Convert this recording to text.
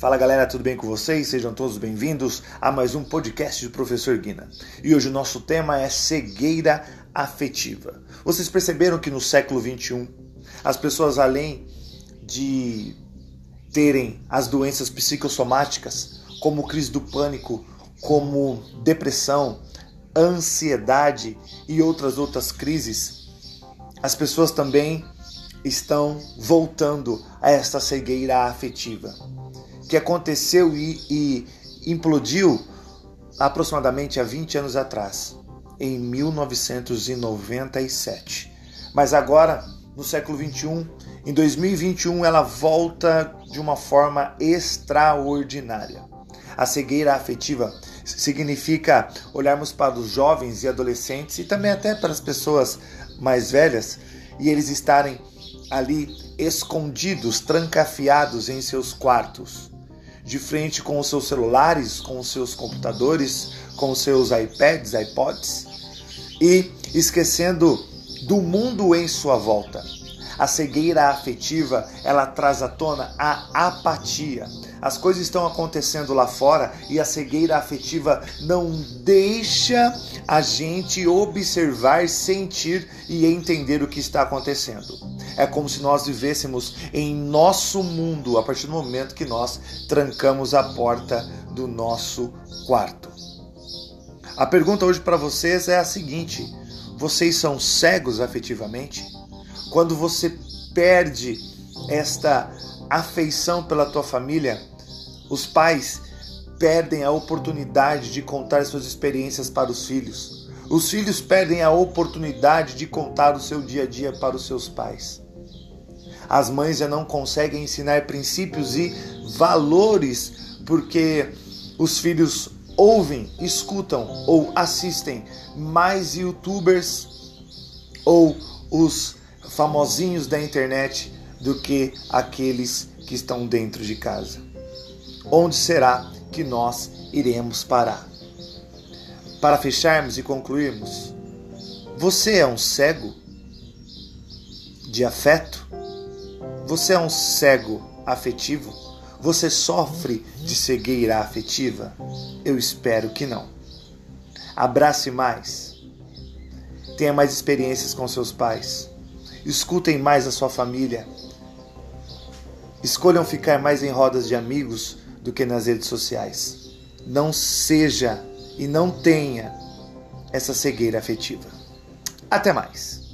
Fala galera, tudo bem com vocês? Sejam todos bem-vindos a mais um podcast do Professor Guina. E hoje o nosso tema é cegueira afetiva. Vocês perceberam que no século 21 as pessoas, além de terem as doenças psicossomáticas, como crise do pânico, como depressão, ansiedade e outras outras crises, as pessoas também estão voltando a esta cegueira afetiva que aconteceu e, e implodiu aproximadamente há 20 anos atrás, em 1997. Mas agora, no século 21, em 2021, ela volta de uma forma extraordinária. A cegueira afetiva significa olharmos para os jovens e adolescentes e também até para as pessoas mais velhas e eles estarem ali escondidos, trancafiados em seus quartos de frente com os seus celulares, com os seus computadores, com os seus iPads, iPods e esquecendo do mundo em sua volta. A cegueira afetiva, ela traz à tona a apatia. As coisas estão acontecendo lá fora e a cegueira afetiva não deixa a gente observar, sentir e entender o que está acontecendo. É como se nós vivêssemos em nosso mundo a partir do momento que nós trancamos a porta do nosso quarto. A pergunta hoje para vocês é a seguinte: vocês são cegos afetivamente? quando você perde esta afeição pela tua família, os pais perdem a oportunidade de contar suas experiências para os filhos. Os filhos perdem a oportunidade de contar o seu dia a dia para os seus pais. As mães já não conseguem ensinar princípios e valores porque os filhos ouvem, escutam ou assistem mais youtubers ou os famosinhos da internet do que aqueles que estão dentro de casa. Onde será que nós iremos parar? Para fecharmos e concluirmos, você é um cego de afeto? Você é um cego afetivo? Você sofre de cegueira afetiva? Eu espero que não. Abrace mais. Tenha mais experiências com seus pais escutem mais a sua família. Escolham ficar mais em rodas de amigos do que nas redes sociais. Não seja e não tenha essa cegueira afetiva. Até mais!